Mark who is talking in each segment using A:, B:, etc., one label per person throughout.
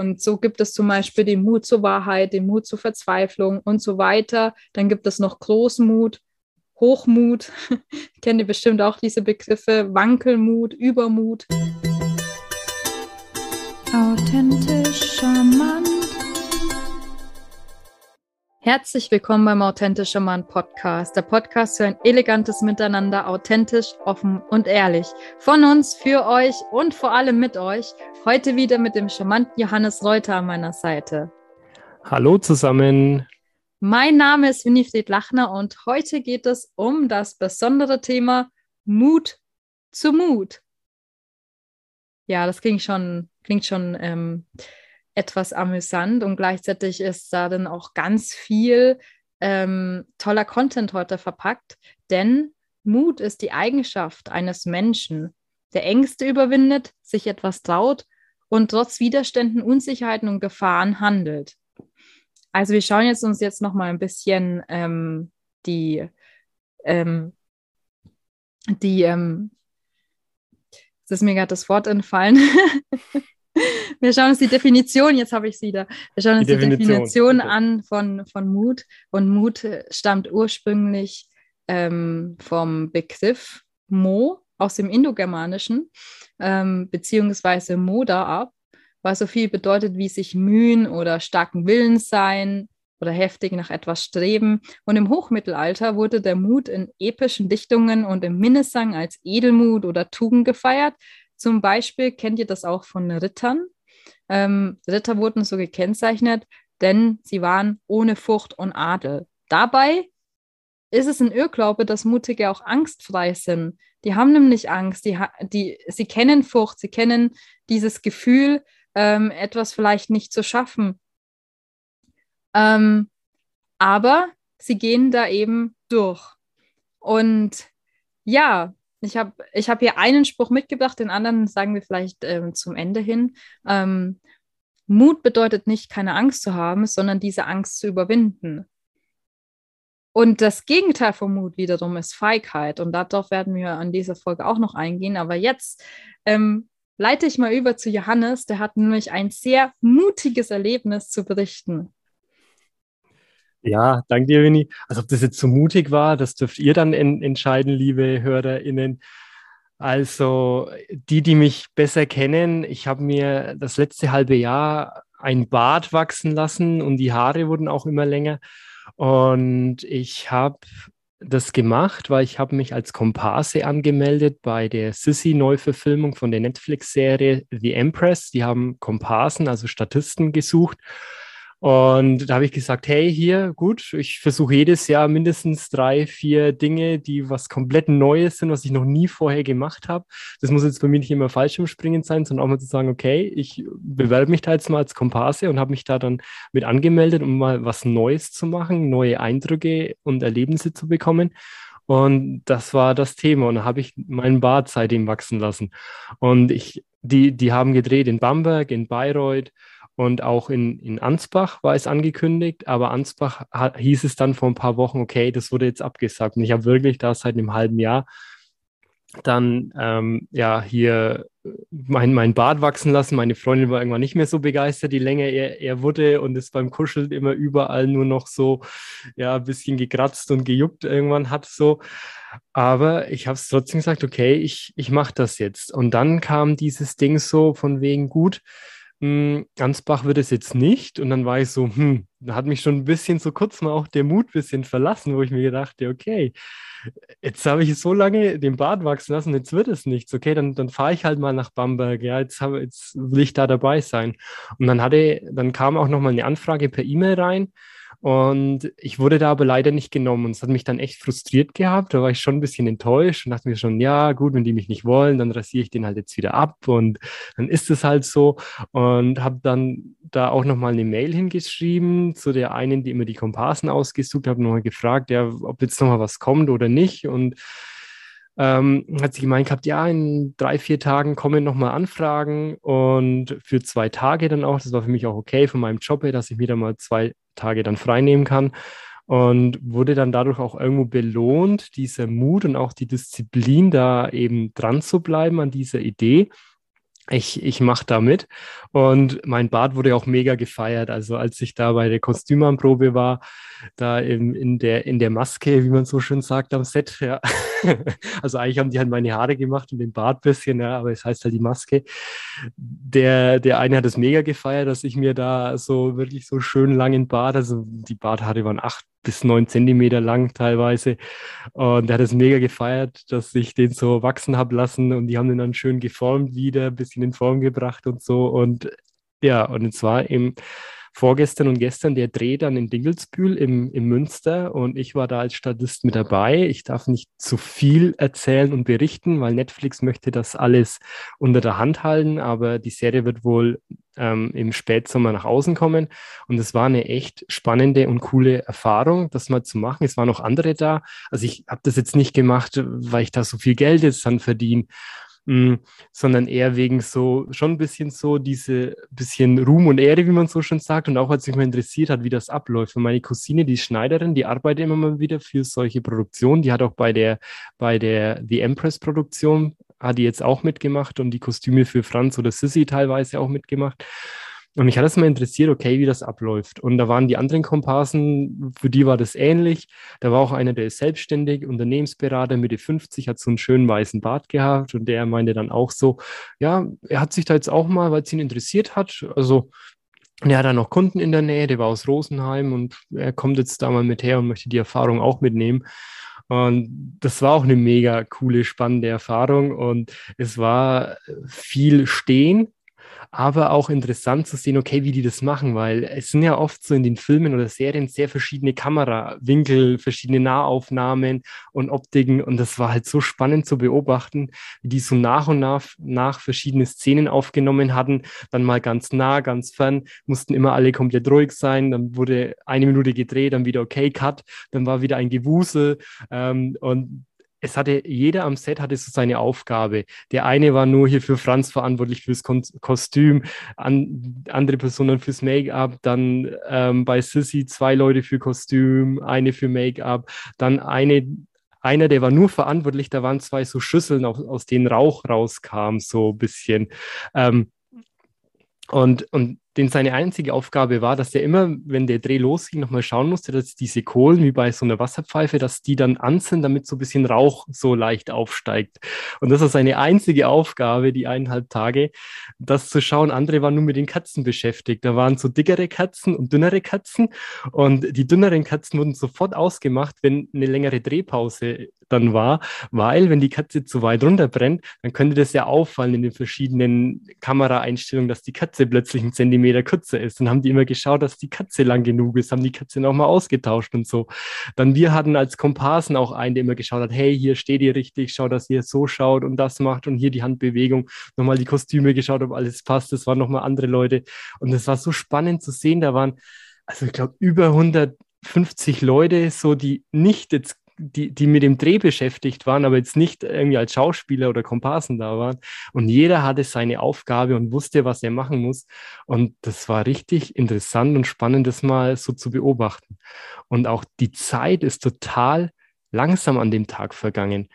A: Und so gibt es zum Beispiel den Mut zur Wahrheit, den Mut zur Verzweiflung und so weiter. Dann gibt es noch Großmut, Hochmut. Kennt ihr bestimmt auch diese Begriffe? Wankelmut, Übermut. Authentisch, charmant. Herzlich willkommen beim Authentischer Mann Podcast, der Podcast für ein elegantes Miteinander, authentisch, offen und ehrlich. Von uns, für euch und vor allem mit euch. Heute wieder mit dem charmanten Johannes Reuter an meiner Seite.
B: Hallo zusammen.
A: Mein Name ist Winifred Lachner und heute geht es um das besondere Thema Mut zu Mut. Ja, das klingt schon, klingt schon ähm, etwas amüsant und gleichzeitig ist da dann auch ganz viel ähm, toller Content heute verpackt, denn Mut ist die Eigenschaft eines Menschen, der Ängste überwindet, sich etwas traut und trotz Widerständen, Unsicherheiten und Gefahren handelt. Also wir schauen jetzt uns jetzt noch mal ein bisschen ähm, die ähm, die ähm, es ist mir gerade das Wort entfallen. Wir schauen uns die Definition, jetzt habe ich sie da. Wir schauen uns die, die Definition, Definition an von, von Mut. Und Mut stammt ursprünglich ähm, vom Begriff Mo aus dem Indogermanischen, ähm, beziehungsweise Moda ab, was so viel bedeutet wie sich mühen oder starken Willens sein oder heftig nach etwas streben. Und im Hochmittelalter wurde der Mut in epischen Dichtungen und im Minnesang als Edelmut oder Tugend gefeiert. Zum Beispiel kennt ihr das auch von Rittern, ähm, Ritter wurden so gekennzeichnet, denn sie waren ohne Furcht und Adel. Dabei ist es ein Irrglaube, dass Mutige auch angstfrei sind. Die haben nämlich Angst, die, die, sie kennen Furcht, sie kennen dieses Gefühl, ähm, etwas vielleicht nicht zu schaffen. Ähm, aber sie gehen da eben durch. Und ja, ich habe ich hab hier einen Spruch mitgebracht, den anderen sagen wir vielleicht ähm, zum Ende hin. Ähm, Mut bedeutet nicht, keine Angst zu haben, sondern diese Angst zu überwinden. Und das Gegenteil von Mut wiederum ist Feigheit. Und darauf werden wir an dieser Folge auch noch eingehen. Aber jetzt ähm, leite ich mal über zu Johannes. Der hat nämlich ein sehr mutiges Erlebnis zu berichten.
B: Ja, danke dir, Winnie. Also ob das jetzt so mutig war, das dürft ihr dann en entscheiden, liebe HörerInnen. Also die, die mich besser kennen, ich habe mir das letzte halbe Jahr ein Bart wachsen lassen und die Haare wurden auch immer länger. Und ich habe das gemacht, weil ich habe mich als Komparse angemeldet bei der Sissy-Neuverfilmung von der Netflix-Serie The Empress. Die haben Komparsen, also Statisten gesucht. Und da habe ich gesagt, hey, hier, gut, ich versuche jedes Jahr mindestens drei, vier Dinge, die was komplett Neues sind, was ich noch nie vorher gemacht habe. Das muss jetzt bei mir nicht immer Fallschirmspringen sein, sondern auch mal zu sagen, okay, ich bewerbe mich da jetzt mal als Komparse und habe mich da dann mit angemeldet, um mal was Neues zu machen, neue Eindrücke und Erlebnisse zu bekommen. Und das war das Thema. Und da habe ich meinen Bart seitdem wachsen lassen. Und ich, die, die haben gedreht in Bamberg, in Bayreuth und auch in, in Ansbach war es angekündigt, aber Ansbach hat, hieß es dann vor ein paar Wochen, okay, das wurde jetzt abgesagt. Und ich habe wirklich da seit einem halben Jahr dann ähm, ja hier mein, mein Bart wachsen lassen. Meine Freundin war irgendwann nicht mehr so begeistert, je länger er, er wurde und es beim Kuscheln immer überall nur noch so ja ein bisschen gekratzt und gejuckt irgendwann hat so. Aber ich habe es trotzdem gesagt, okay, ich, ich mache das jetzt. Und dann kam dieses Ding so von wegen gut hm, Ansbach wird es jetzt nicht. Und dann war ich so, hm, da hat mich schon ein bisschen so kurz mal auch der Mut ein bisschen verlassen, wo ich mir gedachte, okay, jetzt habe ich so lange den Bart wachsen lassen, jetzt wird es nichts. Okay, dann, dann fahre ich halt mal nach Bamberg. Ja, jetzt, habe, jetzt will ich da dabei sein. Und dann hatte, dann kam auch nochmal eine Anfrage per E-Mail rein und ich wurde da aber leider nicht genommen. Und es hat mich dann echt frustriert gehabt. Da war ich schon ein bisschen enttäuscht und dachte mir schon, ja, gut, wenn die mich nicht wollen, dann rasiere ich den halt jetzt wieder ab. Und dann ist es halt so. Und habe dann da auch nochmal eine Mail hingeschrieben zu der einen, die immer die Komparsen ausgesucht hat, nochmal gefragt, ja, ob jetzt nochmal was kommt oder nicht. Und ähm, hat sie gemeint gehabt, ja, in drei, vier Tagen kommen nochmal Anfragen und für zwei Tage dann auch. Das war für mich auch okay von meinem Job dass ich mir da mal zwei Tage dann freinehmen kann. Und wurde dann dadurch auch irgendwo belohnt, dieser Mut und auch die Disziplin, da eben dran zu bleiben an dieser Idee. ich, ich mache da mit. Und mein Bart wurde auch mega gefeiert. Also als ich da bei der Kostümanprobe war, da im, in, der, in der Maske, wie man so schön sagt, am Set, ja. also eigentlich haben die halt meine Haare gemacht und den Bart ein bisschen, ja, aber es heißt halt die Maske. Der, der eine hat es mega gefeiert, dass ich mir da so wirklich so schön langen Bart, also die Barthaare waren acht bis neun Zentimeter lang teilweise. Und er hat es mega gefeiert, dass ich den so wachsen habe lassen und die haben den dann schön geformt wieder, ein bisschen in Form gebracht und so. Und ja, und es war eben vorgestern und gestern der Dreh dann in Dingelsbühl im, im Münster und ich war da als Statist mit dabei. Ich darf nicht zu viel erzählen und berichten, weil Netflix möchte das alles unter der Hand halten, aber die Serie wird wohl ähm, im Spätsommer nach außen kommen und es war eine echt spannende und coole Erfahrung, das mal zu machen. Es waren noch andere da. Also ich habe das jetzt nicht gemacht, weil ich da so viel Geld jetzt dann verdiene sondern eher wegen so, schon ein bisschen so diese bisschen Ruhm und Ehre, wie man so schon sagt, und auch als mich mal interessiert hat, wie das abläuft. Und meine Cousine, die Schneiderin, die arbeitet immer mal wieder für solche Produktionen, die hat auch bei der, bei der The Empress Produktion, hat die jetzt auch mitgemacht und die Kostüme für Franz oder Sissy teilweise auch mitgemacht. Und mich hat es mal interessiert, okay, wie das abläuft. Und da waren die anderen Komparsen, für die war das ähnlich. Da war auch einer, der ist selbstständig, Unternehmensberater, Mitte 50, hat so einen schönen weißen Bart gehabt und der meinte dann auch so, ja, er hat sich da jetzt auch mal, weil es ihn interessiert hat, also er hat dann noch Kunden in der Nähe, der war aus Rosenheim und er kommt jetzt da mal mit her und möchte die Erfahrung auch mitnehmen. Und das war auch eine mega coole, spannende Erfahrung. Und es war viel Stehen, aber auch interessant zu sehen, okay, wie die das machen, weil es sind ja oft so in den Filmen oder Serien sehr verschiedene Kamerawinkel, verschiedene Nahaufnahmen und Optiken. Und das war halt so spannend zu beobachten, wie die so nach und nach, nach verschiedene Szenen aufgenommen hatten, dann mal ganz nah, ganz fern, mussten immer alle komplett ruhig sein, dann wurde eine Minute gedreht, dann wieder okay, Cut, dann war wieder ein Gewusel. Ähm, und es hatte, jeder am Set hatte so seine Aufgabe. Der eine war nur hier für Franz verantwortlich fürs Kon Kostüm, an, andere Personen fürs Make-up, dann ähm, bei Sissy zwei Leute für Kostüm, eine für Make-up, dann eine einer, der war nur verantwortlich, da waren zwei so Schüsseln, aus, aus denen Rauch rauskam, so ein bisschen. Ähm, und, und den seine einzige Aufgabe war, dass er immer, wenn der Dreh losging, nochmal schauen musste, dass diese Kohlen, wie bei so einer Wasserpfeife, dass die dann an sind, damit so ein bisschen Rauch so leicht aufsteigt. Und das war seine einzige Aufgabe, die eineinhalb Tage, das zu schauen. Andere waren nur mit den Katzen beschäftigt. Da waren so dickere Katzen und dünnere Katzen. Und die dünneren Katzen wurden sofort ausgemacht, wenn eine längere Drehpause dann war, weil wenn die Katze zu weit runterbrennt, dann könnte das ja auffallen in den verschiedenen Kameraeinstellungen, dass die Katze plötzlich einen Zentimeter Zentimeter kürzer ist. Dann haben die immer geschaut, dass die Katze lang genug ist, haben die Katze nochmal ausgetauscht und so. Dann wir hatten als Komparsen auch einen, der immer geschaut hat, hey, hier steht ihr richtig, schau, dass ihr so schaut und das macht und hier die Handbewegung, nochmal die Kostüme geschaut, ob alles passt. Das waren nochmal andere Leute. Und es war so spannend zu sehen, da waren, also ich glaube, über 150 Leute, so die nicht jetzt die, die mit dem Dreh beschäftigt waren, aber jetzt nicht irgendwie als Schauspieler oder Komparsen da waren. Und jeder hatte seine Aufgabe und wusste, was er machen muss. Und das war richtig interessant und spannend, das mal so zu beobachten. Und auch die Zeit ist total langsam an dem Tag vergangen.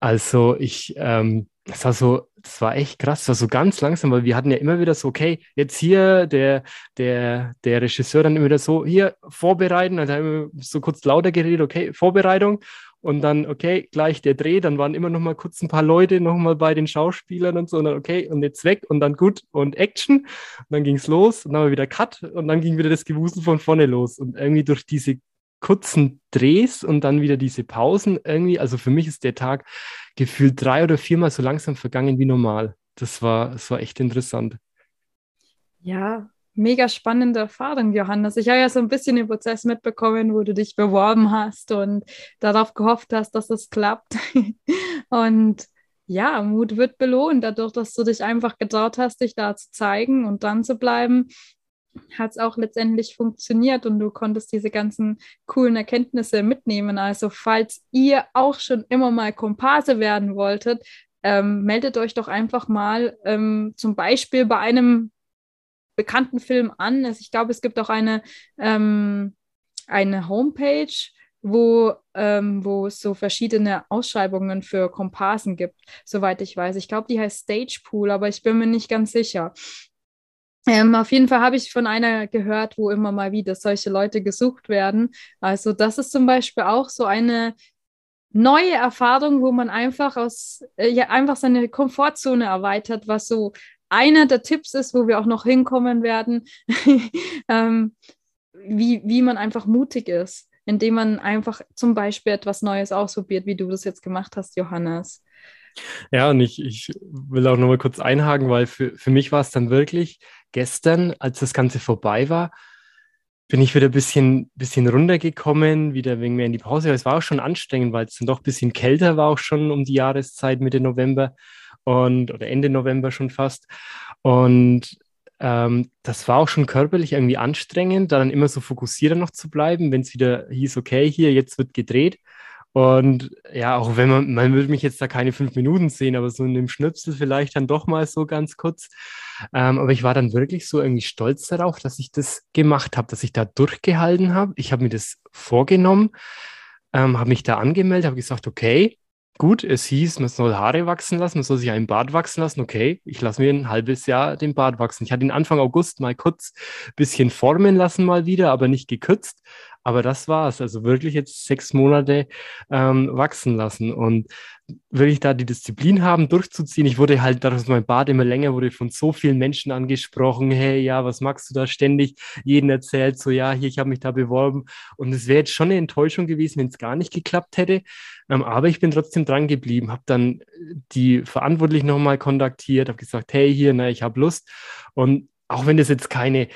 B: Also ich, ähm, das war so, das war echt krass, das war so ganz langsam, weil wir hatten ja immer wieder so, okay, jetzt hier der, der, der Regisseur dann immer wieder so, hier vorbereiten, dann haben wir so kurz lauter geredet, okay, Vorbereitung. Und dann, okay, gleich der Dreh, dann waren immer noch mal kurz ein paar Leute noch mal bei den Schauspielern und so. Und dann, okay, und jetzt weg. Und dann gut. Und Action. Und dann ging es los. Und dann haben wir wieder Cut. Und dann ging wieder das Gewusel von vorne los. Und irgendwie durch diese kurzen Drehs und dann wieder diese Pausen irgendwie. Also für mich ist der Tag gefühlt drei oder viermal so langsam vergangen wie normal. Das war, das war echt interessant.
A: Ja, mega spannende Erfahrung, Johannes. Ich habe ja so ein bisschen den Prozess mitbekommen, wo du dich beworben hast und darauf gehofft hast, dass es klappt. und ja, Mut wird belohnt, dadurch, dass du dich einfach getraut hast, dich da zu zeigen und dran zu bleiben hat es auch letztendlich funktioniert und du konntest diese ganzen coolen Erkenntnisse mitnehmen. Also falls ihr auch schon immer mal Komparse werden wolltet, ähm, meldet euch doch einfach mal ähm, zum Beispiel bei einem bekannten Film an. Also ich glaube, es gibt auch eine, ähm, eine Homepage, wo, ähm, es so verschiedene Ausschreibungen für Komparsen gibt, soweit ich weiß. Ich glaube, die heißt Stage Pool, aber ich bin mir nicht ganz sicher. Ähm, auf jeden Fall habe ich von einer gehört, wo immer mal wieder solche Leute gesucht werden. Also das ist zum Beispiel auch so eine neue Erfahrung, wo man einfach aus, äh, ja, einfach seine Komfortzone erweitert, was so einer der Tipps ist, wo wir auch noch hinkommen werden, ähm, wie, wie man einfach mutig ist, indem man einfach zum Beispiel etwas Neues ausprobiert, wie du das jetzt gemacht hast, Johannes.
B: Ja, und ich, ich will auch noch mal kurz einhaken, weil für, für mich war es dann wirklich gestern, als das Ganze vorbei war, bin ich wieder ein bisschen, bisschen runtergekommen, wieder wegen mehr in die Pause. Es war auch schon anstrengend, weil es dann doch ein bisschen kälter war, auch schon um die Jahreszeit Mitte November und oder Ende November schon fast. Und ähm, das war auch schon körperlich irgendwie anstrengend, da dann immer so fokussierter noch zu bleiben, wenn es wieder hieß, okay, hier, jetzt wird gedreht. Und ja, auch wenn man, man würde mich jetzt da keine fünf Minuten sehen, aber so in dem Schnipsel vielleicht dann doch mal so ganz kurz. Ähm, aber ich war dann wirklich so irgendwie stolz darauf, dass ich das gemacht habe, dass ich da durchgehalten habe. Ich habe mir das vorgenommen, ähm, habe mich da angemeldet, habe gesagt, okay, gut, es hieß, man soll Haare wachsen lassen, man soll sich einen Bart wachsen lassen. Okay, ich lasse mir ein halbes Jahr den Bart wachsen. Ich hatte ihn Anfang August mal kurz ein bisschen formen lassen mal wieder, aber nicht gekürzt. Aber das war es. Also wirklich jetzt sechs Monate ähm, wachsen lassen und wirklich da die Disziplin haben, durchzuziehen. Ich wurde halt, dadurch, dass mein Bart immer länger wurde, von so vielen Menschen angesprochen. Hey, ja, was magst du da ständig? Jeden erzählt so, ja, hier, ich habe mich da beworben. Und es wäre jetzt schon eine Enttäuschung gewesen, wenn es gar nicht geklappt hätte. Ähm, aber ich bin trotzdem dran geblieben, habe dann die Verantwortlichen nochmal kontaktiert, habe gesagt, hey, hier, na, ich habe Lust. Und auch wenn das jetzt keine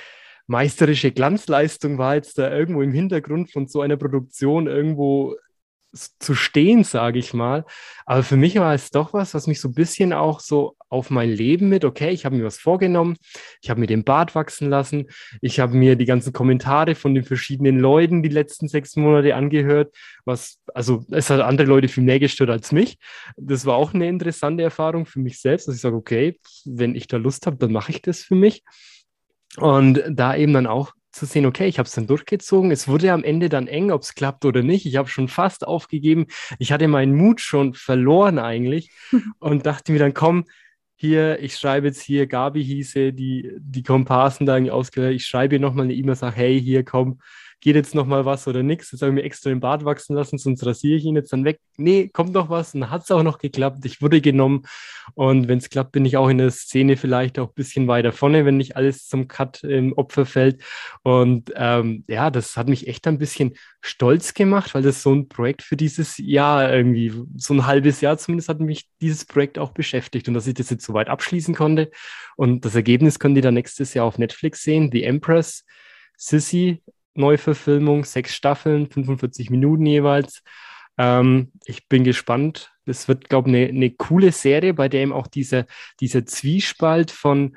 B: meisterische Glanzleistung war jetzt da irgendwo im Hintergrund von so einer Produktion irgendwo zu stehen, sage ich mal. Aber für mich war es doch was, was mich so ein bisschen auch so auf mein Leben mit, okay, ich habe mir was vorgenommen, ich habe mir den Bart wachsen lassen, ich habe mir die ganzen Kommentare von den verschiedenen Leuten die letzten sechs Monate angehört, was, also es hat andere Leute viel mehr gestört als mich. Das war auch eine interessante Erfahrung für mich selbst, dass ich sage, okay, wenn ich da Lust habe, dann mache ich das für mich. Und da eben dann auch zu sehen, okay, ich habe es dann durchgezogen. Es wurde am Ende dann eng, ob es klappt oder nicht. Ich habe schon fast aufgegeben. Ich hatte meinen Mut schon verloren eigentlich und dachte mir dann, komm, hier, ich schreibe jetzt hier, Gabi hieße, die, die Komparsen da irgendwie ausgehört, ich schreibe ihr nochmal eine E-Mail, sage, hey, hier, komm, geht jetzt noch mal was oder nichts. Jetzt habe ich mir extra den Bart wachsen lassen, sonst rasiere ich ihn jetzt dann weg. Nee, kommt noch was. Und dann hat es auch noch geklappt. Ich wurde genommen. Und wenn es klappt, bin ich auch in der Szene vielleicht auch ein bisschen weiter vorne, wenn nicht alles zum Cut im Opfer fällt. Und ähm, ja, das hat mich echt ein bisschen stolz gemacht, weil das so ein Projekt für dieses Jahr irgendwie, so ein halbes Jahr zumindest hat mich dieses Projekt auch beschäftigt und dass ich das jetzt so weit abschließen konnte. Und das Ergebnis könnt ihr dann nächstes Jahr auf Netflix sehen. The Empress, Sissy Neuverfilmung, sechs Staffeln, 45 Minuten jeweils. Ähm, ich bin gespannt. Das wird, glaube ich, eine, eine coole Serie, bei der eben auch dieser, dieser Zwiespalt von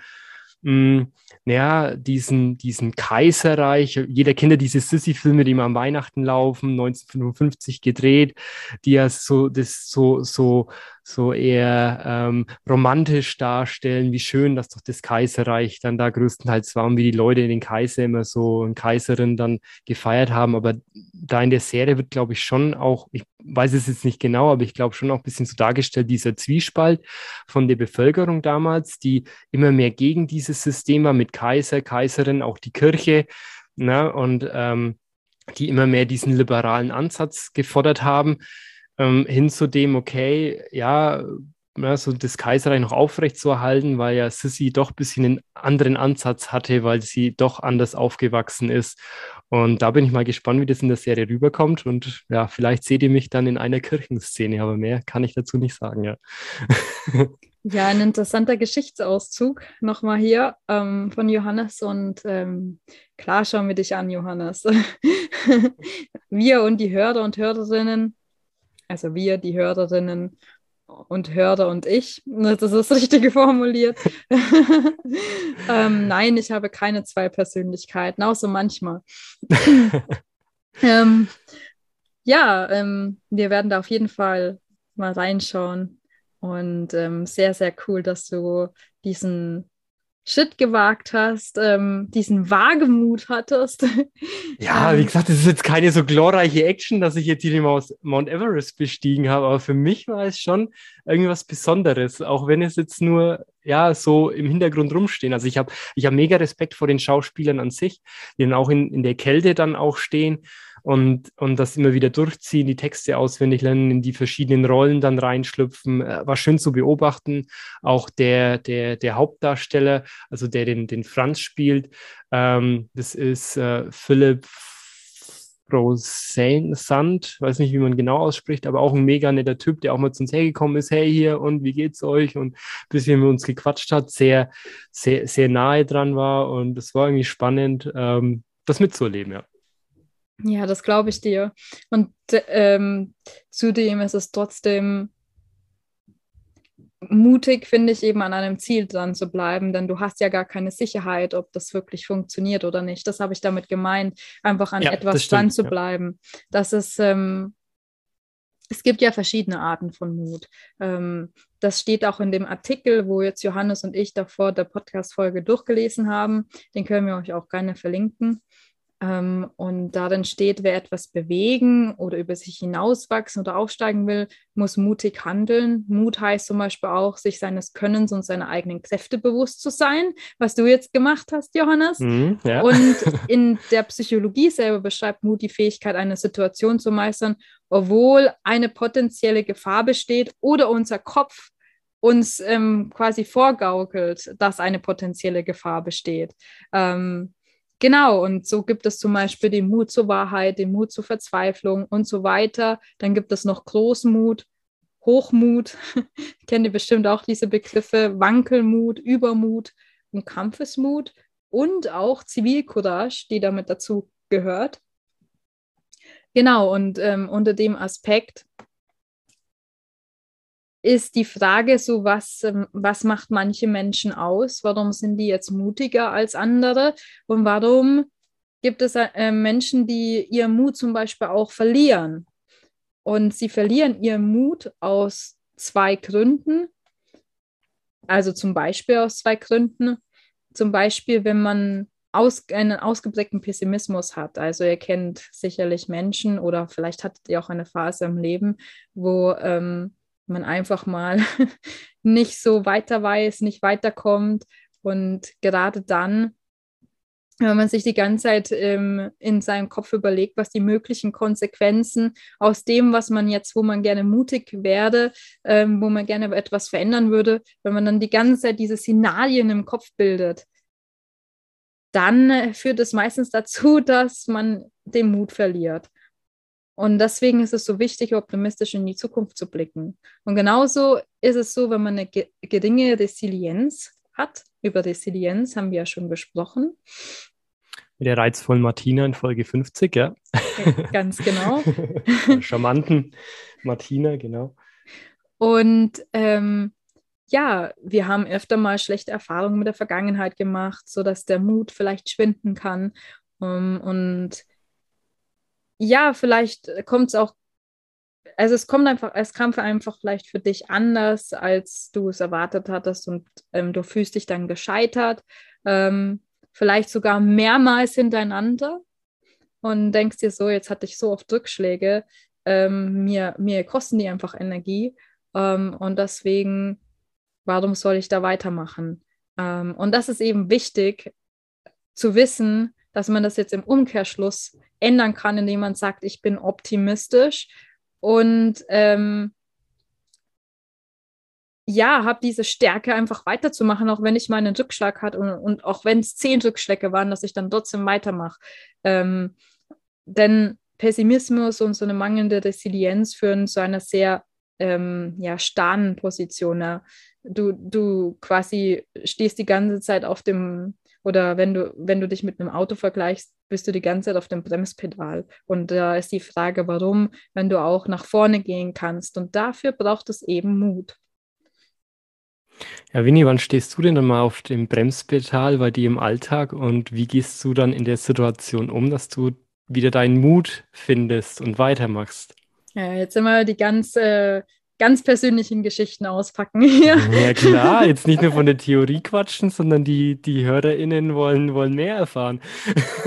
B: mm, naja, diesen, diesen Kaiserreich, jeder kennt ja diese Sissy-Filme, die immer am Weihnachten laufen, 1955 gedreht, die ja so, das so, so, so eher ähm, romantisch darstellen, wie schön, dass doch das Kaiserreich dann da größtenteils war und wie die Leute den Kaiser immer so und Kaiserin dann gefeiert haben. Aber da in der Serie wird, glaube ich, schon auch, ich weiß es jetzt nicht genau, aber ich glaube schon auch ein bisschen so dargestellt, dieser Zwiespalt von der Bevölkerung damals, die immer mehr gegen dieses System war mit Kaiser, Kaiserin, auch die Kirche. Ne? Und ähm, die immer mehr diesen liberalen Ansatz gefordert haben ähm, hin zu dem, okay, ja, ja, so das Kaiserreich noch aufrechtzuerhalten, weil ja Sissy doch ein bisschen einen anderen Ansatz hatte, weil sie doch anders aufgewachsen ist. Und da bin ich mal gespannt, wie das in der Serie rüberkommt. Und ja, vielleicht seht ihr mich dann in einer Kirchenszene, aber mehr kann ich dazu nicht sagen, ja.
A: Ja, ein interessanter Geschichtsauszug nochmal hier ähm, von Johannes und ähm, klar schauen wir dich an, Johannes. wir und die Hörer und Hörerinnen also wir, die Hörerinnen und Hörer und ich, das ist das Richtige formuliert. ähm, nein, ich habe keine zwei Persönlichkeiten, außer manchmal. ähm, ja, ähm, wir werden da auf jeden Fall mal reinschauen. Und ähm, sehr, sehr cool, dass du diesen Shit gewagt hast, ähm, diesen Wagemut hattest.
B: Ja, ähm, wie gesagt, es ist jetzt keine so glorreiche Action, dass ich jetzt hier Mount, Mount Everest bestiegen habe, aber für mich war es schon irgendwas Besonderes, auch wenn es jetzt nur ja so im Hintergrund rumstehen. Also ich habe ich hab mega Respekt vor den Schauspielern an sich, die dann auch in, in der Kälte dann auch stehen und, und das immer wieder durchziehen, die Texte auswendig lernen, in die verschiedenen Rollen dann reinschlüpfen. Äh, war schön zu beobachten. Auch der, der, der Hauptdarsteller, also der den, den Franz spielt, ähm, das ist äh, Philipp Rosand, weiß nicht, wie man genau ausspricht, aber auch ein mega netter Typ, der auch mal zu uns hergekommen ist, hey hier und wie geht's euch? Und bis wir mit uns gequatscht hat, sehr, sehr, sehr nahe dran war und es war irgendwie spannend, ähm, das mitzuerleben, ja.
A: Ja, das glaube ich dir. Und ähm, zudem ist es trotzdem mutig, finde ich, eben an einem Ziel dran zu bleiben, denn du hast ja gar keine Sicherheit, ob das wirklich funktioniert oder nicht. Das habe ich damit gemeint, einfach an ja, etwas stimmt, dran zu bleiben. Ja. Das ist, ähm, es gibt ja verschiedene Arten von Mut. Ähm, das steht auch in dem Artikel, wo jetzt Johannes und ich davor der Podcast-Folge durchgelesen haben. Den können wir euch auch gerne verlinken. Ähm, und darin steht, wer etwas bewegen oder über sich hinauswachsen oder aufsteigen will, muss mutig handeln. Mut heißt zum Beispiel auch, sich seines Könnens und seiner eigenen Kräfte bewusst zu sein, was du jetzt gemacht hast, Johannes. Mhm, ja. Und in der Psychologie selber beschreibt Mut die Fähigkeit, eine Situation zu meistern, obwohl eine potenzielle Gefahr besteht oder unser Kopf uns ähm, quasi vorgaukelt, dass eine potenzielle Gefahr besteht. Ähm, Genau, und so gibt es zum Beispiel den Mut zur Wahrheit, den Mut zur Verzweiflung und so weiter. Dann gibt es noch Großmut, Hochmut, kennt ihr bestimmt auch diese Begriffe, Wankelmut, Übermut und Kampfesmut und auch Zivilcourage, die damit dazu gehört. Genau, und ähm, unter dem Aspekt ist die Frage so, was, ähm, was macht manche Menschen aus? Warum sind die jetzt mutiger als andere? Und warum gibt es äh, Menschen, die ihren Mut zum Beispiel auch verlieren? Und sie verlieren ihren Mut aus zwei Gründen. Also zum Beispiel aus zwei Gründen. Zum Beispiel, wenn man aus, einen ausgeprägten Pessimismus hat. Also ihr kennt sicherlich Menschen oder vielleicht hattet ihr auch eine Phase im Leben, wo ähm, man einfach mal nicht so weiter weiß, nicht weiterkommt. Und gerade dann, wenn man sich die ganze Zeit ähm, in seinem Kopf überlegt, was die möglichen Konsequenzen aus dem, was man jetzt, wo man gerne mutig werde, ähm, wo man gerne etwas verändern würde, wenn man dann die ganze Zeit diese Szenarien im Kopf bildet, dann äh, führt es meistens dazu, dass man den Mut verliert. Und deswegen ist es so wichtig, optimistisch in die Zukunft zu blicken. Und genauso ist es so, wenn man eine geringe Resilienz hat. Über Resilienz haben wir ja schon gesprochen.
B: Mit der reizvollen Martina in Folge 50, ja.
A: Ganz genau.
B: Charmanten Martina, genau.
A: Und ähm, ja, wir haben öfter mal schlechte Erfahrungen mit der Vergangenheit gemacht, sodass der Mut vielleicht schwinden kann. Um, und ja, vielleicht kommt es auch, also es kommt einfach, es kam einfach vielleicht für dich anders, als du es erwartet hattest und ähm, du fühlst dich dann gescheitert, ähm, vielleicht sogar mehrmals hintereinander und denkst dir so, jetzt hatte ich so oft Rückschläge, ähm, mir, mir kosten die einfach Energie ähm, und deswegen, warum soll ich da weitermachen? Ähm, und das ist eben wichtig zu wissen, dass man das jetzt im Umkehrschluss ändern kann, indem man sagt, ich bin optimistisch und ähm, ja, habe diese Stärke einfach weiterzumachen, auch wenn ich mal einen Rückschlag hatte und, und auch wenn es zehn Rückschläge waren, dass ich dann trotzdem weitermache. Ähm, denn Pessimismus und so eine mangelnde Resilienz führen zu einer sehr ähm, ja, starren Position. Ja. Du, du quasi stehst die ganze Zeit auf dem, oder wenn du, wenn du dich mit einem Auto vergleichst, bist du die ganze Zeit auf dem Bremspedal. Und da ist die Frage, warum, wenn du auch nach vorne gehen kannst. Und dafür braucht es eben Mut.
B: Ja, Winnie, wann stehst du denn dann mal auf dem Bremspedal bei dir im Alltag und wie gehst du dann in der Situation um, dass du wieder deinen Mut findest und weitermachst?
A: Ja, jetzt sind wir die ganze ganz persönlichen Geschichten auspacken.
B: ja klar, jetzt nicht nur von der Theorie quatschen, sondern die, die HörerInnen wollen, wollen mehr erfahren.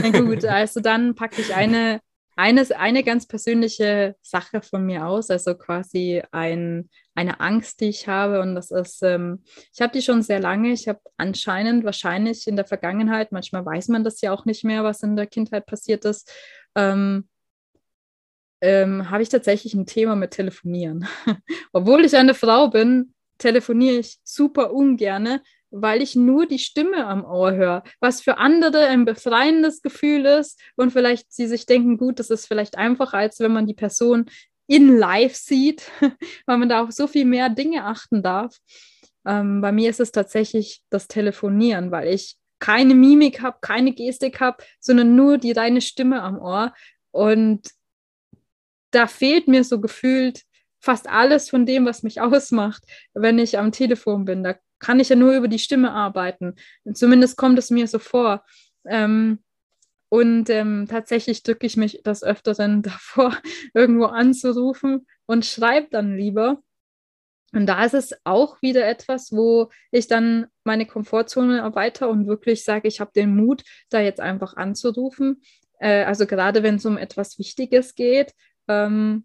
A: Na gut, also dann packe ich eine, eine, eine ganz persönliche Sache von mir aus, also quasi ein, eine Angst, die ich habe. Und das ist, ähm, ich habe die schon sehr lange. Ich habe anscheinend wahrscheinlich in der Vergangenheit, manchmal weiß man das ja auch nicht mehr, was in der Kindheit passiert ist, ähm, ähm, habe ich tatsächlich ein Thema mit Telefonieren. Obwohl ich eine Frau bin, telefoniere ich super ungerne, weil ich nur die Stimme am Ohr höre, was für andere ein befreiendes Gefühl ist und vielleicht sie sich denken, gut, das ist vielleicht einfacher, als wenn man die Person in live sieht, weil man da auf so viel mehr Dinge achten darf. Ähm, bei mir ist es tatsächlich das Telefonieren, weil ich keine Mimik habe, keine Gestik habe, sondern nur die reine Stimme am Ohr. Und da fehlt mir so gefühlt fast alles von dem, was mich ausmacht, wenn ich am Telefon bin. Da kann ich ja nur über die Stimme arbeiten. Zumindest kommt es mir so vor. Ähm, und ähm, tatsächlich drücke ich mich das Öfteren davor, irgendwo anzurufen und schreibe dann lieber. Und da ist es auch wieder etwas, wo ich dann meine Komfortzone erweitere und wirklich sage, ich habe den Mut, da jetzt einfach anzurufen. Äh, also gerade wenn es um etwas Wichtiges geht, ähm,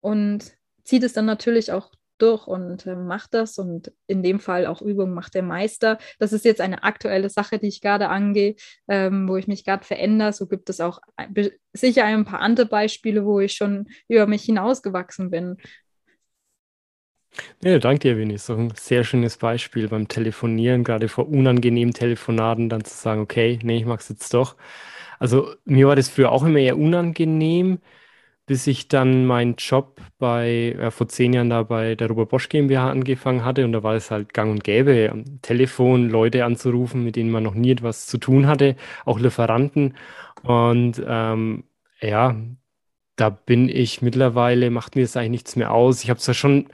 A: und zieht es dann natürlich auch durch und äh, macht das und in dem Fall auch Übung macht der Meister. Das ist jetzt eine aktuelle Sache, die ich gerade angehe, ähm, wo ich mich gerade verändere. So gibt es auch sicher ein paar andere Beispiele, wo ich schon über mich hinausgewachsen bin.
B: Ja, danke dir, Winnie. So ein sehr schönes Beispiel beim Telefonieren, gerade vor unangenehmen Telefonaten, dann zu sagen, okay, nee, ich mache es jetzt doch. Also mir war das früher auch immer eher unangenehm, bis ich dann meinen Job bei, ja, vor zehn Jahren da bei der Robert Bosch GmbH angefangen hatte und da war es halt gang und gäbe, am Telefon Leute anzurufen, mit denen man noch nie etwas zu tun hatte, auch Lieferanten. Und ähm, ja, da bin ich mittlerweile, macht mir das eigentlich nichts mehr aus. Ich habe zwar schon,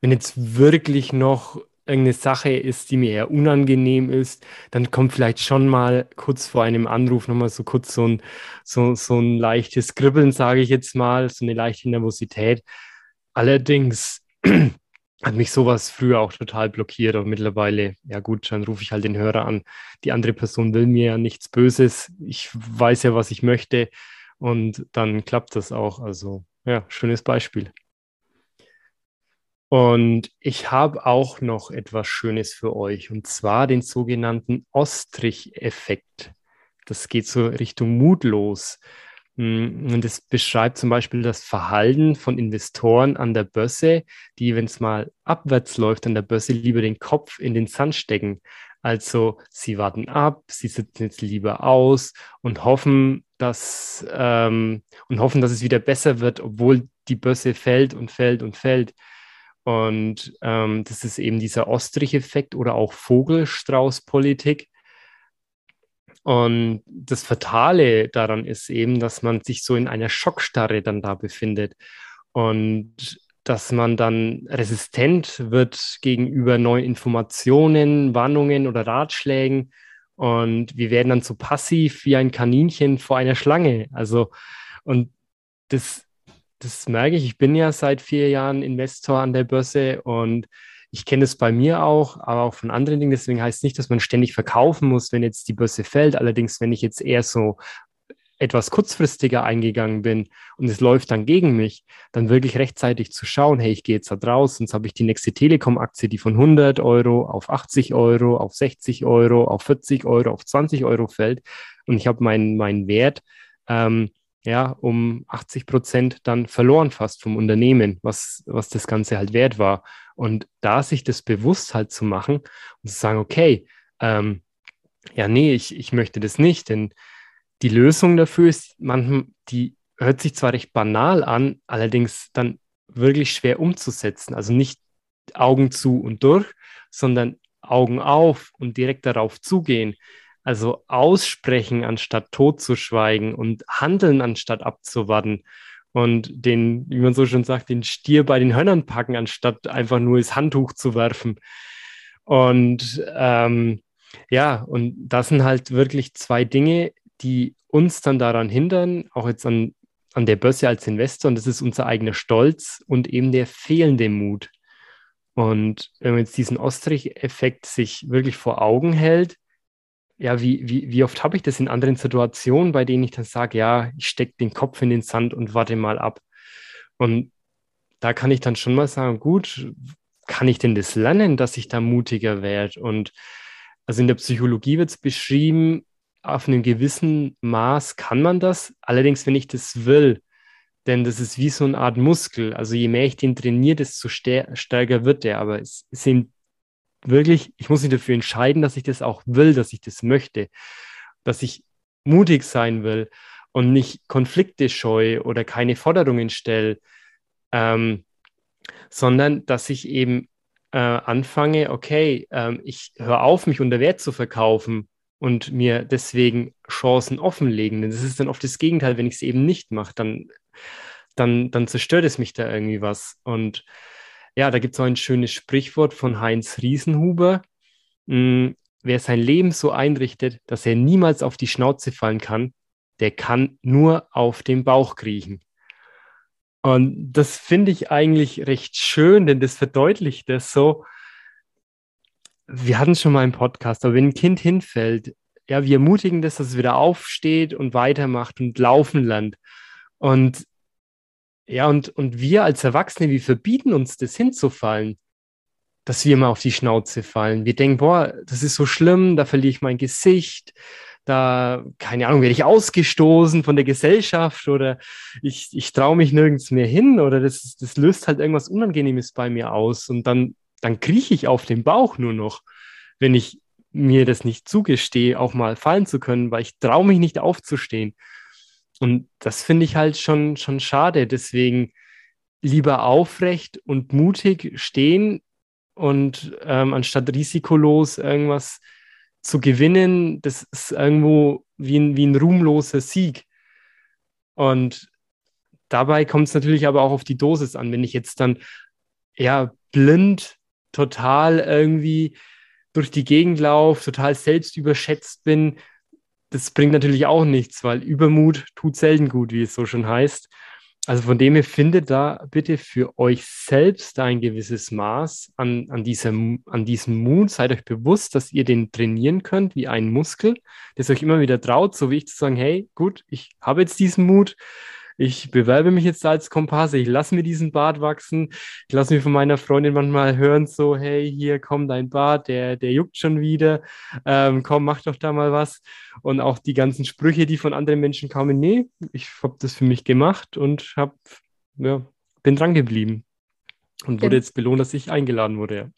B: wenn jetzt wirklich noch irgendeine Sache ist, die mir eher unangenehm ist, dann kommt vielleicht schon mal kurz vor einem Anruf nochmal so kurz so ein, so, so ein leichtes Kribbeln, sage ich jetzt mal, so eine leichte Nervosität. Allerdings hat mich sowas früher auch total blockiert und mittlerweile, ja gut, dann rufe ich halt den Hörer an. Die andere Person will mir ja nichts Böses. Ich weiß ja, was ich möchte und dann klappt das auch. Also ja, schönes Beispiel. Und ich habe auch noch etwas Schönes für euch, und zwar den sogenannten Ostrich-Effekt. Das geht so Richtung mutlos. Hm, und es beschreibt zum Beispiel das Verhalten von Investoren an der Börse, die, wenn es mal abwärts läuft an der Börse, lieber den Kopf in den Sand stecken. Also sie warten ab, sie sitzen jetzt lieber aus und hoffen, dass, ähm, und hoffen, dass es wieder besser wird, obwohl die Börse fällt und fällt und fällt. Und ähm, das ist eben dieser Ostrich-Effekt oder auch Vogelstrauß-Politik. Und das Fatale daran ist eben, dass man sich so in einer Schockstarre dann da befindet und dass man dann resistent wird gegenüber neuen Informationen, Warnungen oder Ratschlägen. Und wir werden dann so passiv wie ein Kaninchen vor einer Schlange. Also, und das das merke ich. Ich bin ja seit vier Jahren Investor an der Börse und ich kenne es bei mir auch, aber auch von anderen Dingen. Deswegen heißt es nicht, dass man ständig verkaufen muss, wenn jetzt die Börse fällt. Allerdings, wenn ich jetzt eher so etwas kurzfristiger eingegangen bin und es läuft dann gegen mich, dann wirklich rechtzeitig zu schauen, hey, ich gehe jetzt da draus, sonst habe ich die nächste Telekom-Aktie, die von 100 Euro auf 80 Euro, auf 60 Euro, auf 40 Euro, auf 20 Euro fällt und ich habe meinen mein Wert ähm, ja, um 80 Prozent dann verloren fast vom Unternehmen, was, was das Ganze halt wert war. Und da sich das bewusst halt zu machen und zu sagen, okay, ähm, ja, nee, ich, ich möchte das nicht, denn die Lösung dafür ist, man, die hört sich zwar recht banal an, allerdings dann wirklich schwer umzusetzen. Also nicht Augen zu und durch, sondern Augen auf und direkt darauf zugehen. Also aussprechen anstatt totzuschweigen und handeln anstatt abzuwarten und den, wie man so schon sagt, den Stier bei den Hörnern packen, anstatt einfach nur das Handtuch zu werfen. Und ähm, ja, und das sind halt wirklich zwei Dinge, die uns dann daran hindern, auch jetzt an, an der Börse als Investor, und das ist unser eigener Stolz und eben der fehlende Mut. Und wenn man jetzt diesen Ostrich-Effekt sich wirklich vor Augen hält, ja, wie, wie, wie oft habe ich das in anderen Situationen, bei denen ich dann sage, ja, ich stecke den Kopf in den Sand und warte mal ab. Und da kann ich dann schon mal sagen, gut, kann ich denn das lernen, dass ich da mutiger werde? Und also in der Psychologie wird es beschrieben, auf einem gewissen Maß kann man das. Allerdings, wenn ich das will, denn das ist wie so eine Art Muskel. Also je mehr ich den trainiere, desto stärker wird der. Aber es sind wirklich, ich muss mich dafür entscheiden, dass ich das auch will, dass ich das möchte, dass ich mutig sein will und nicht Konflikte scheue oder keine Forderungen stelle, ähm, sondern dass ich eben äh, anfange, okay, ähm, ich höre auf, mich unter Wert zu verkaufen und mir deswegen Chancen offenlegen. Denn das ist dann oft das Gegenteil, wenn ich es eben nicht mache, dann dann, dann zerstört es mich da irgendwie was. Und ja, da gibt es auch ein schönes Sprichwort von Heinz Riesenhuber. Hm, wer sein Leben so einrichtet, dass er niemals auf die Schnauze fallen kann, der kann nur auf den Bauch kriechen. Und das finde ich eigentlich recht schön, denn das verdeutlicht das so. Wir hatten schon mal einen Podcast, aber wenn ein Kind hinfällt, ja, wir ermutigen das, dass es wieder aufsteht und weitermacht und laufen lernt. Und ja, und, und wir als Erwachsene, wir verbieten uns das hinzufallen, dass wir mal auf die Schnauze fallen. Wir denken, boah, das ist so schlimm, da verliere ich mein Gesicht, da, keine Ahnung, werde ich ausgestoßen von der Gesellschaft oder ich, ich traue mich nirgends mehr hin oder das, das löst halt irgendwas Unangenehmes bei mir aus und dann, dann krieche ich auf den Bauch nur noch, wenn ich mir das nicht zugestehe, auch mal fallen zu können, weil ich traue mich nicht aufzustehen. Und das finde ich halt schon, schon schade. Deswegen lieber aufrecht und mutig stehen und ähm, anstatt risikolos irgendwas zu gewinnen, das ist irgendwo wie ein, wie ein ruhmloser Sieg. Und dabei kommt es natürlich aber auch auf die Dosis an. Wenn ich jetzt dann ja blind total irgendwie durch die Gegend laufe, total selbst überschätzt bin, das bringt natürlich auch nichts, weil Übermut tut selten gut, wie es so schon heißt. Also von dem her findet da bitte für euch selbst ein gewisses Maß an, an, diesem, an diesem Mut. Seid euch bewusst, dass ihr den trainieren könnt wie einen Muskel, das euch immer wieder traut, so wie ich zu sagen, hey, gut, ich habe jetzt diesen Mut, ich bewerbe mich jetzt als Komparse, ich lasse mir diesen Bart wachsen, ich lasse mir von meiner Freundin manchmal hören, so, hey, hier, komm, dein Bart, der, der juckt schon wieder, ähm, komm, mach doch da mal was. Und auch die ganzen Sprüche, die von anderen Menschen kamen, nee, ich habe das für mich gemacht und hab, ja, bin dran geblieben und wurde jetzt belohnt, dass ich eingeladen wurde. Ja.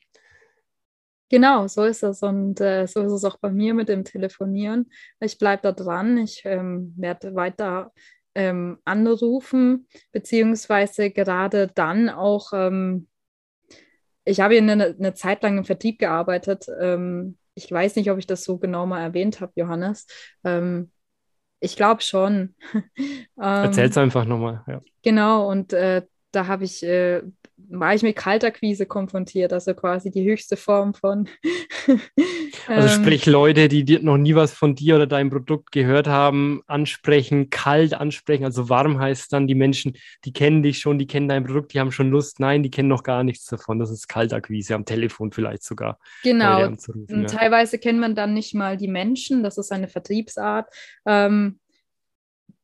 A: Genau, so ist es. Und äh, so ist es auch bei mir mit dem Telefonieren. Ich bleibe da dran. Ich ähm, werde weiter ähm, anrufen, beziehungsweise gerade dann auch, ähm, ich habe ja eine, eine, Zeit lang im Vertrieb gearbeitet. Ähm, ich weiß nicht, ob ich das so genau mal erwähnt habe, Johannes. Ähm, ich glaube schon.
B: Erzähl es ähm, einfach nochmal. Ja.
A: Genau, und äh, da habe ich äh, war ich mit Kaltakquise konfrontiert, also quasi die höchste Form von.
B: also ähm, sprich Leute, die noch nie was von dir oder deinem Produkt gehört haben, ansprechen, kalt ansprechen. Also warm heißt dann die Menschen, die kennen dich schon, die kennen dein Produkt, die haben schon Lust. Nein, die kennen noch gar nichts davon. Das ist Kaltakquise am Telefon vielleicht sogar.
A: Genau. Ja. Teilweise kennt man dann nicht mal die Menschen. Das ist eine Vertriebsart. Ähm,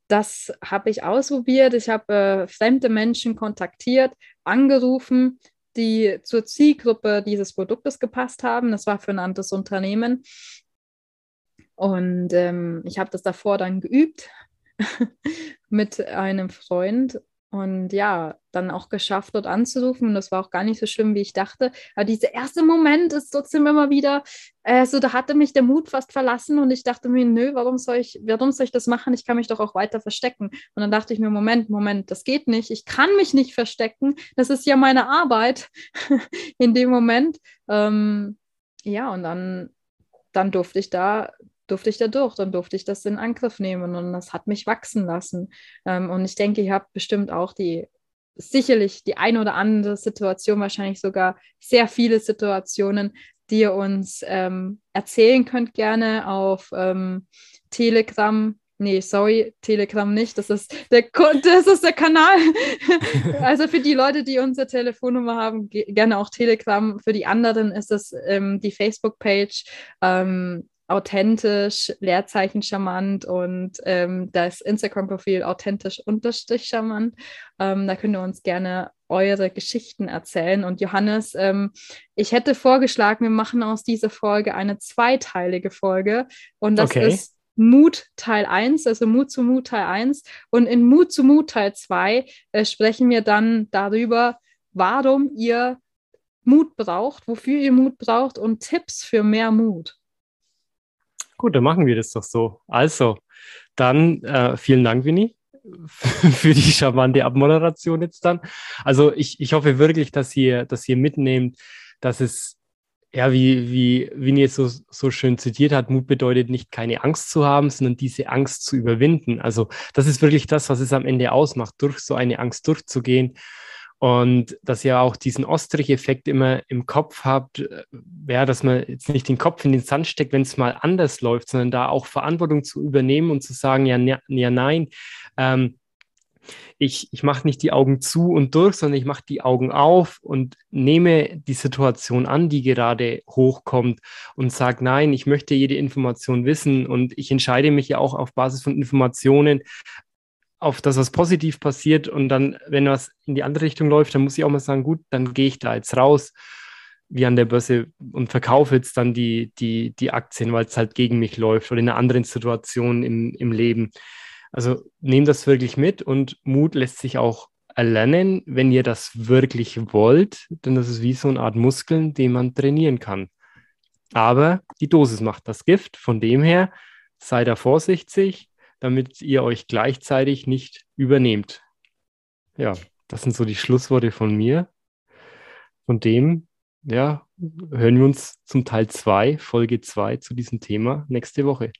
A: das habe ich ausprobiert. Ich habe äh, fremde Menschen kontaktiert, angerufen, die zur Zielgruppe dieses Produktes gepasst haben. Das war für ein anderes Unternehmen. Und ähm, ich habe das davor dann geübt mit einem Freund und ja, dann auch geschafft, dort anzurufen. Und das war auch gar nicht so schlimm, wie ich dachte. Aber dieser erste Moment ist trotzdem immer wieder, äh, da hatte mich der Mut fast verlassen und ich dachte mir, nö, warum soll ich, warum soll ich das machen? Ich kann mich doch auch weiter verstecken. Und dann dachte ich mir, Moment, Moment, das geht nicht. Ich kann mich nicht verstecken. Das ist ja meine Arbeit in dem Moment. Ähm, ja, und dann, dann durfte ich da durfte ich da durch, dann durfte ich das in Angriff nehmen und das hat mich wachsen lassen. Ähm, und ich denke, ihr habt bestimmt auch die, sicherlich die eine oder andere Situation, wahrscheinlich sogar sehr viele Situationen, die ihr uns ähm, erzählen könnt, gerne auf ähm, Telegram Nee, sorry, Telegram nicht. Das ist der, das ist der Kanal. also für die Leute, die unsere Telefonnummer haben, gerne auch Telegram. Für die anderen ist es ähm, die Facebook-Page. Ähm, authentisch, Leerzeichen charmant und ähm, das Instagram-Profil authentisch unterstrich charmant. Ähm, da könnt ihr uns gerne eure Geschichten erzählen. Und Johannes, ähm, ich hätte vorgeschlagen, wir machen aus dieser Folge eine zweiteilige Folge. Und das okay. ist Mut Teil 1, also Mut zu Mut Teil 1. Und in Mut zu Mut Teil 2 äh, sprechen wir dann darüber, warum ihr Mut braucht, wofür ihr Mut braucht und Tipps für mehr Mut.
B: Gut, dann machen wir das doch so. Also, dann äh, vielen Dank, Winnie, für die charmante Abmoderation jetzt dann. Also ich, ich hoffe wirklich, dass ihr, dass ihr mitnehmt, dass es, ja, wie, wie Winnie jetzt so, so schön zitiert hat, Mut bedeutet nicht keine Angst zu haben, sondern diese Angst zu überwinden. Also das ist wirklich das, was es am Ende ausmacht, durch so eine Angst durchzugehen und dass ihr auch diesen Ostrich-Effekt immer im Kopf habt, äh, ja, dass man jetzt nicht den Kopf in den Sand steckt, wenn es mal anders läuft, sondern da auch Verantwortung zu übernehmen und zu sagen, ja, ne, ja nein, ähm, ich, ich mache nicht die Augen zu und durch, sondern ich mache die Augen auf und nehme die Situation an, die gerade hochkommt und sage, nein, ich möchte jede Information wissen und ich entscheide mich ja auch auf Basis von Informationen, auf das, was positiv passiert und dann, wenn was in die andere Richtung läuft, dann muss ich auch mal sagen, gut, dann gehe ich da jetzt raus, wie an der Börse und verkaufe jetzt dann die, die, die Aktien, weil es halt gegen mich läuft oder in einer anderen Situation im, im Leben. Also nehmt das wirklich mit und Mut lässt sich auch erlernen, wenn ihr das wirklich wollt, denn das ist wie so eine Art Muskeln, den man trainieren kann. Aber die Dosis macht das Gift, von dem her sei da vorsichtig, damit ihr euch gleichzeitig nicht übernehmt. Ja, das sind so die Schlussworte von mir. Von dem, ja, hören wir uns zum Teil 2, Folge 2 zu diesem Thema nächste Woche.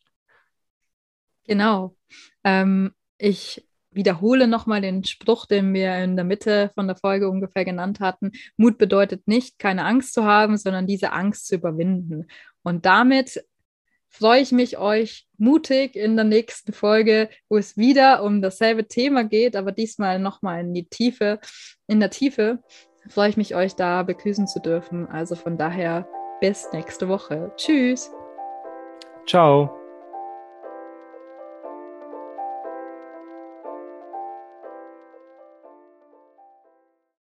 A: Genau. Ähm, ich wiederhole nochmal den Spruch, den wir in der Mitte von der Folge ungefähr genannt hatten. Mut bedeutet nicht, keine Angst zu haben, sondern diese Angst zu überwinden. Und damit freue ich mich, euch mutig in der nächsten Folge, wo es wieder um dasselbe Thema geht, aber diesmal nochmal in die Tiefe, in der Tiefe, freue ich mich, euch da begrüßen zu dürfen. Also von daher bis nächste Woche. Tschüss.
B: Ciao.